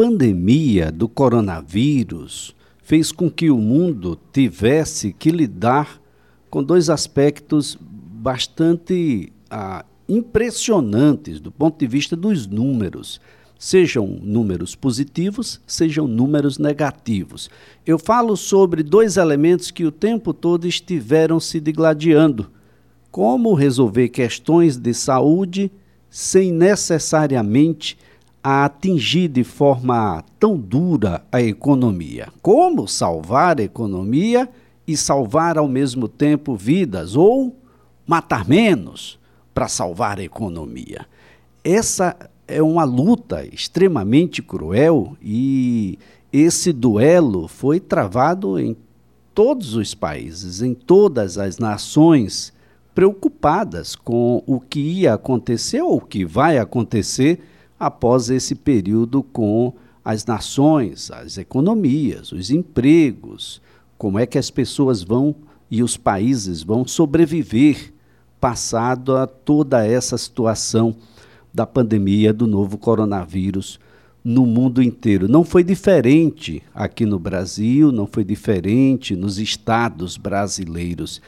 pandemia do coronavírus fez com que o mundo tivesse que lidar com dois aspectos bastante ah, impressionantes do ponto de vista dos números. Sejam números positivos, sejam números negativos. Eu falo sobre dois elementos que o tempo todo estiveram se digladiando: como resolver questões de saúde sem necessariamente a atingir de forma tão dura a economia. Como salvar a economia e salvar ao mesmo tempo vidas ou matar menos para salvar a economia? Essa é uma luta extremamente cruel e esse duelo foi travado em todos os países, em todas as nações preocupadas com o que ia acontecer ou o que vai acontecer após esse período com as nações, as economias, os empregos, como é que as pessoas vão e os países vão sobreviver passado a toda essa situação da pandemia do novo coronavírus no mundo inteiro. Não foi diferente aqui no Brasil, não foi diferente nos estados brasileiros.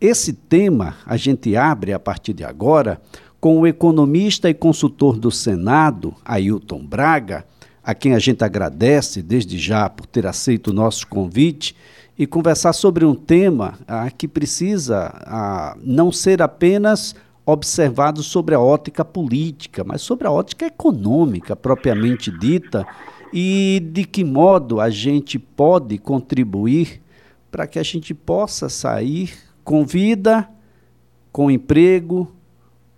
Esse tema a gente abre a partir de agora com o economista e consultor do Senado, Ailton Braga, a quem a gente agradece desde já por ter aceito o nosso convite, e conversar sobre um tema ah, que precisa ah, não ser apenas observado sobre a ótica política, mas sobre a ótica econômica propriamente dita e de que modo a gente pode contribuir para que a gente possa sair com vida, com emprego,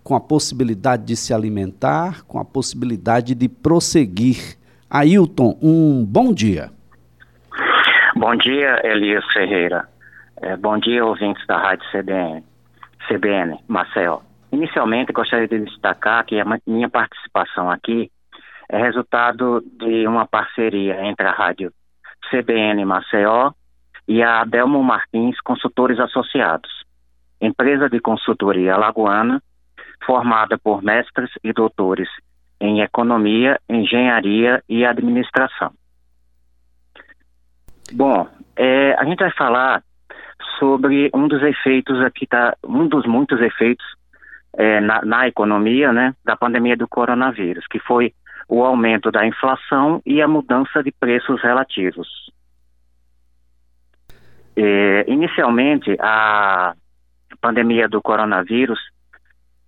com a possibilidade de se alimentar, com a possibilidade de prosseguir. Ailton, um bom dia. Bom dia, Elias Ferreira. É, bom dia, ouvintes da Rádio CBN, CBN, Marcel. Inicialmente, gostaria de destacar que a minha participação aqui é resultado de uma parceria entre a Rádio CBN Maceió e a Adelmo Martins Consultores Associados, empresa de consultoria alagoana formada por mestres e doutores em economia, engenharia e administração. Bom, é, a gente vai falar sobre um dos efeitos aqui, tá, um dos muitos efeitos é, na, na, economia, né, da pandemia do coronavírus, que foi o aumento da inflação e a mudança de preços relativos. É, inicialmente, a pandemia do coronavírus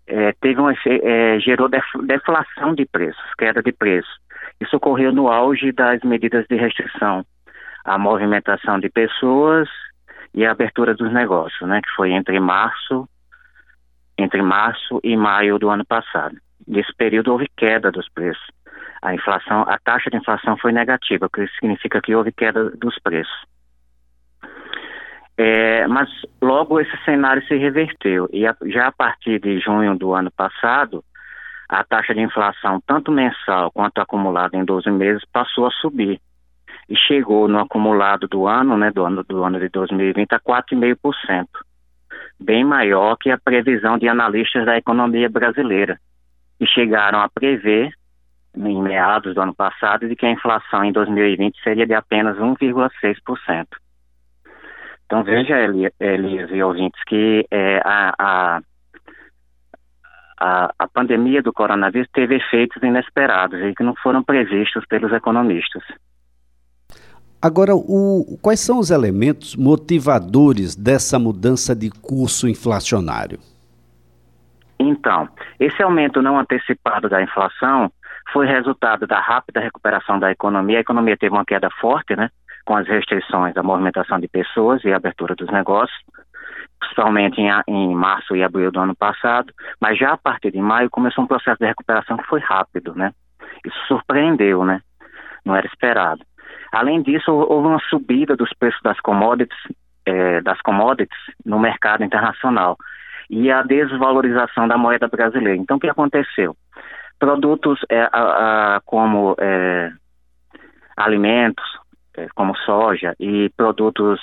é, teve um, é, gerou deflação de preços, queda de preço. Isso ocorreu no auge das medidas de restrição à movimentação de pessoas e a abertura dos negócios, né, que foi entre março, entre março e maio do ano passado. Nesse período houve queda dos preços. A inflação, a taxa de inflação foi negativa, o que significa que houve queda dos preços. É, mas logo esse cenário se reverteu. E a, já a partir de junho do ano passado, a taxa de inflação, tanto mensal quanto acumulada em 12 meses, passou a subir. E chegou no acumulado do ano, né, do ano, do ano de 2020 a 4,5%, bem maior que a previsão de analistas da economia brasileira, que chegaram a prever, em meados do ano passado, de que a inflação em 2020 seria de apenas 1,6%. Então veja, Elias e ouvintes, que é, a, a, a, pandemia do coronavírus teve efeitos inesperados e que não foram previstos pelos economistas. Agora, o, quais são os elementos motivadores dessa mudança de curso inflacionário? Então, esse aumento não antecipado da inflação foi resultado da rápida recuperação da economia. A economia teve uma queda forte, né? Com as restrições à movimentação de pessoas e abertura dos negócios, principalmente em, em, março e abril do ano passado, mas já a partir de maio começou um processo de recuperação que foi rápido, né? Isso surpreendeu, né? Não era esperado. Além disso, houve uma subida dos preços das commodities, eh, das commodities no mercado internacional e a desvalorização da moeda brasileira. Então, o que aconteceu? Produtos eh, a, a, como eh, alimentos, é, como soja e produtos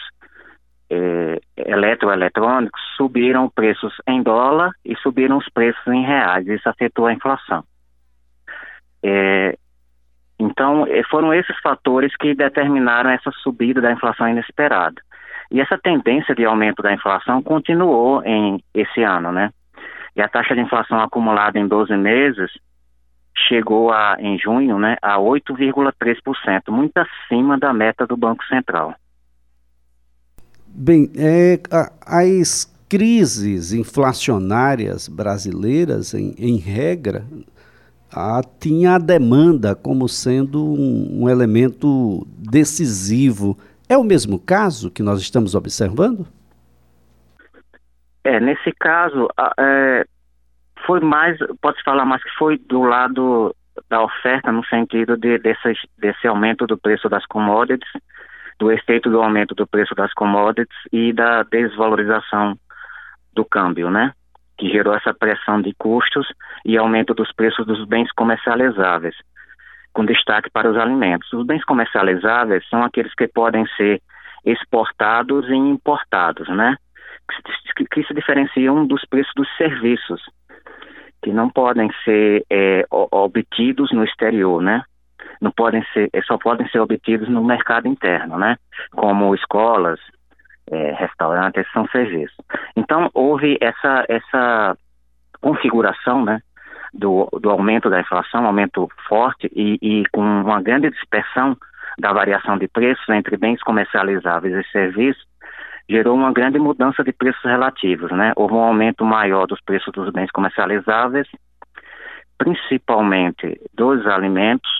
é, eletroeletrônicos subiram preços em dólar e subiram os preços em reais. Isso afetou a inflação. É, Então, eh, foram esses fatores que determinaram essa subida da inflação inesperada. E essa tendência de aumento da inflação continuou em esse ano, né? E a taxa de inflação acumulada em 12 meses chegou a, em junho, né, a 8,3%, muito acima da meta do Banco Central. Bem, é, as crises inflacionárias brasileiras, em, em regra, a, tinha a demanda como sendo um, um elemento decisivo. É o mesmo caso que nós estamos observando? É, nesse caso, é, foi mais, pode-se falar mais que foi do lado da oferta, no sentido de, desse, aumento do preço das commodities, do efeito do aumento do preço das commodities e da desvalorização do câmbio, né? Que gerou essa pressão de custos e aumento dos preços dos bens comercializáveis, com destaque para os alimentos. Os bens comercializáveis são aqueles que podem ser exportados e importados, né? Que se diferenciam dos preços dos serviços, que não podem ser é, obtidos no exterior, né? Não podem ser, é, só podem ser obtidos no mercado interno, né? Como escolas, é, restaurantes, são serviços. Então houve essa essa configuração, né? Do, do aumento da inflação, aumento forte e, e com uma grande dispersão da variação de preços entre bens comercializáveis e serviços, gerou uma grande mudança de preços relativos, né? Houve um aumento maior dos preços dos bens comercializáveis, principalmente dos alimentos,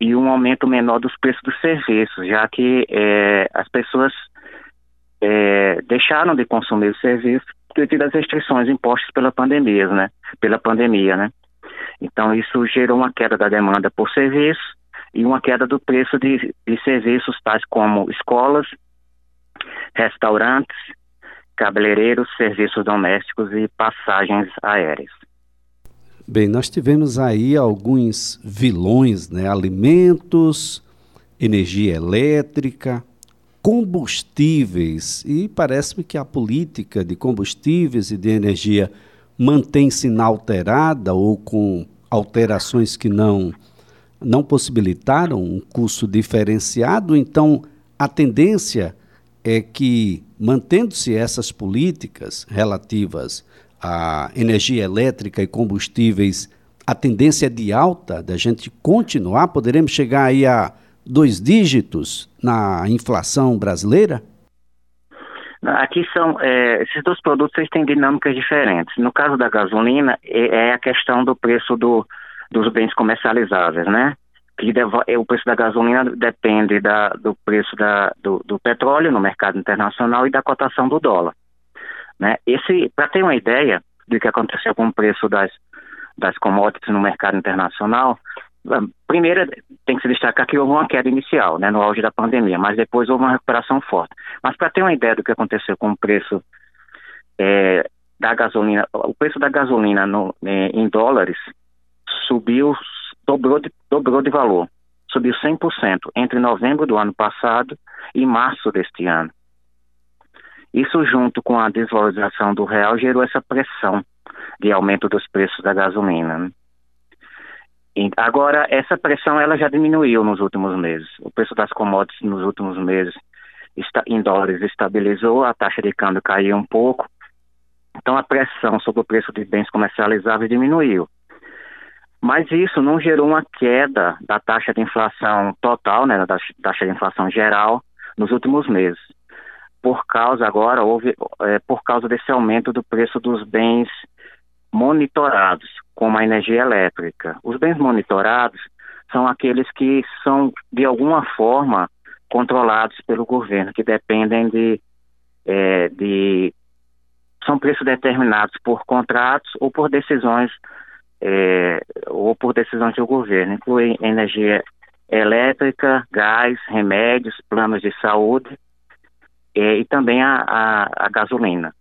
e um aumento menor dos preços dos serviços, já que é, as pessoas é, deixaram de consumir os serviços devido às restrições impostas pela pandemia, né? Pela pandemia, né? Então isso gerou uma queda da demanda por serviços e uma queda do preço de, de serviços tais como escolas, restaurantes, cabeleireiros, serviços domésticos e passagens aéreas. Bem, nós tivemos aí alguns vilões, né? Alimentos, energia elétrica, combustíveis. E parece-me que a política de combustíveis e de energia mantém-se inalterada ou com alterações que não não possibilitaram um custo diferenciado, então a tendência é que, mantendo-se essas políticas relativas à energia elétrica e combustíveis, a tendência é de alta da gente continuar, poderemos chegar aí a dois dígitos na inflação brasileira? Aqui são é, esses dois produtos eles têm dinâmicas diferentes. No caso da gasolina é, é a questão do preço do, dos bens comercializáveis, né? Que é, o preço da gasolina depende da, do preço da, do, do, petróleo no mercado internacional e da cotação do dólar. Né? Para ter uma ideia do que aconteceu com o preço das, das commodities no mercado internacional, primeiro tem que se destacar que houve uma queda inicial, né, no auge da pandemia, mas depois houve uma recuperação forte. Mas para ter uma ideia do que aconteceu com o preço é, da gasolina, o preço da gasolina no, é, em dólares subiu dobrou de, dobrou de valor, subiu 100% entre novembro do ano passado e março deste ano. Isso, junto com a desvalorização do real, gerou essa pressão de aumento dos preços da gasolina. Né? Agora, essa pressão ela já diminuiu nos últimos meses. O preço das commodities nos últimos meses está, em dólares estabilizou, a taxa de câmbio caiu um pouco. Então, a pressão sobre o preço de bens comercializáveis diminuiu. Mas isso não gerou uma queda da taxa de inflação total, né, da taxa de inflação geral, nos últimos meses. Por causa agora, houve, é, por causa desse aumento do preço dos bens monitorados, como a energia elétrica. Os bens monitorados são aqueles que são, de alguma forma, controlados pelo governo, que dependem de, é, de são preços determinados por contratos ou por decisões é, ou por decisão do governo, inclui energia elétrica, gás, remédios, planos de saúde é, e também a, a, a gasolina.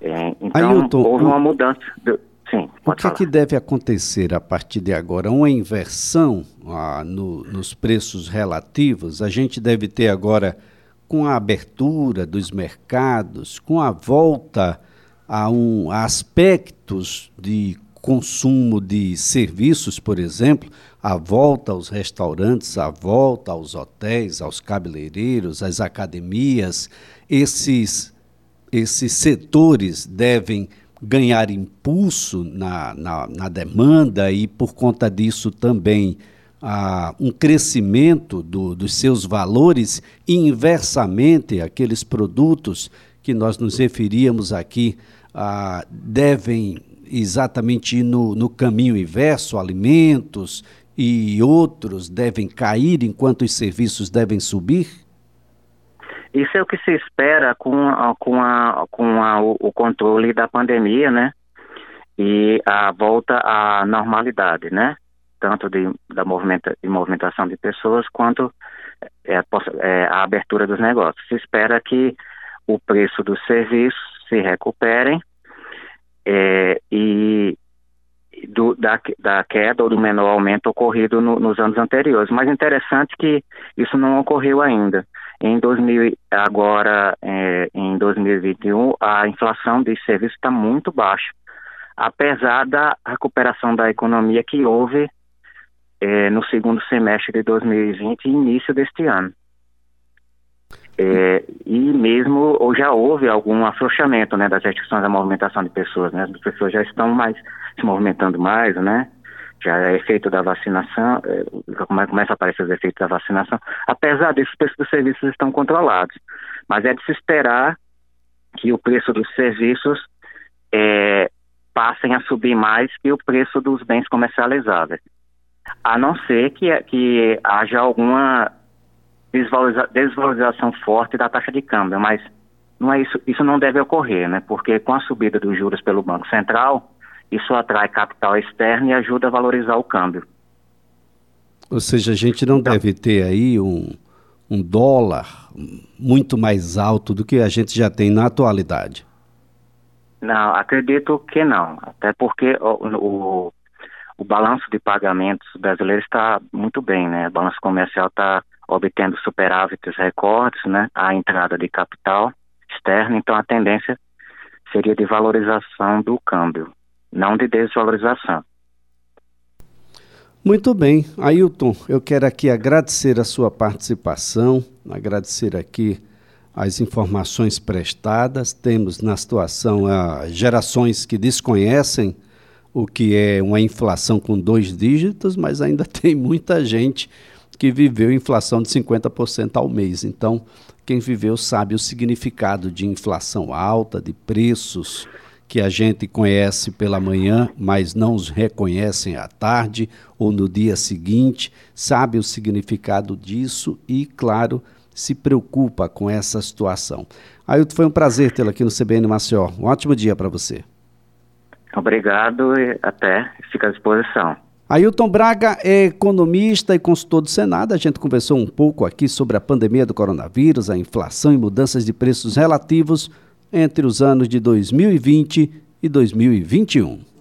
É, então, Ailton, houve uma mudança. Do, sim, o que, é que deve acontecer a partir de agora? Uma inversão ah, no, nos preços relativos? A gente deve ter agora, com a abertura dos mercados, com a volta a, um, a aspectos de consumo de serviços, por exemplo, a volta aos restaurantes, a volta aos hotéis, aos cabeleireiros, às academias, esses, esses setores devem ganhar impulso na, na, na demanda e, por conta disso, também ah, um crescimento do, dos seus valores. Inversamente, aqueles produtos que nós nos referíamos aqui ah, devem exatamente no, no caminho inverso, alimentos e outros devem cair enquanto os serviços devem subir? Isso é o que se espera com, com, a, com a, o controle da pandemia, né? E a volta à normalidade, né? Tanto de, da movimenta, de movimentação de pessoas quanto é, é, a abertura dos negócios. Se espera que o preço dos serviços se recuperem é, da, da, queda ou do menor aumento ocorrido no, nos anos anteriores. Mas interessante que isso não ocorreu ainda. Em 2000, agora, é, em 2021, a inflação de serviços está muito baixa, apesar da recuperação da economia que houve é, no segundo semestre de 2020 e início deste ano. É, e houve algum afrouxamento né, das restrições à movimentação de pessoas, né? As pessoas já estão mais se movimentando mais, né? Já é efeito da vacinação, é, começa a aparecer os efeitos da vacinação. Apesar disso, os preços dos serviços estão controlados. Mas é de se esperar que o preço dos serviços é, passem a subir mais que o preço dos bens comercializáveis. A não ser que, que haja alguma desvaloriza, desvalorização forte da taxa de câmbio, mas não é isso, isso não deve ocorrer, né? Porque com a subida dos juros pelo Banco Central, isso atrai capital externo e ajuda a valorizar o câmbio. Ou seja, a gente não então, deve ter aí um, um dólar muito mais alto do que a gente já tem na atualidade. Não, acredito que não. Até porque o, o, o balanço de pagamentos brasileiro está muito bem, né? O balanço comercial está obtendo superávites recordes, né, a entrada de capital externo, então a tendência seria de valorização do câmbio, não de desvalorização. Muito bem, Ailton, eu quero aqui agradecer a sua participação, agradecer aqui as informações prestadas. Temos na situação uh, gerações que desconhecem o que é uma inflação com dois dígitos, mas ainda tem muita gente que viveu inflação de 50% ao mês. Então, quem viveu sabe o significado de inflação alta, de preços que a gente conhece pela manhã, mas não os reconhecem à tarde ou no dia seguinte, sabe o significado disso e, claro, se preocupa com essa situação. Ailton, foi um prazer tê-lo aqui no CBN Maceió. Um ótimo dia para você. Obrigado e até. Fica à disposição. Ailton Braga é economista e consultor do Senado. A gente conversou um pouco aqui sobre a pandemia do coronavírus, a inflação e mudanças de preços relativos entre os anos de 2020 e 2021.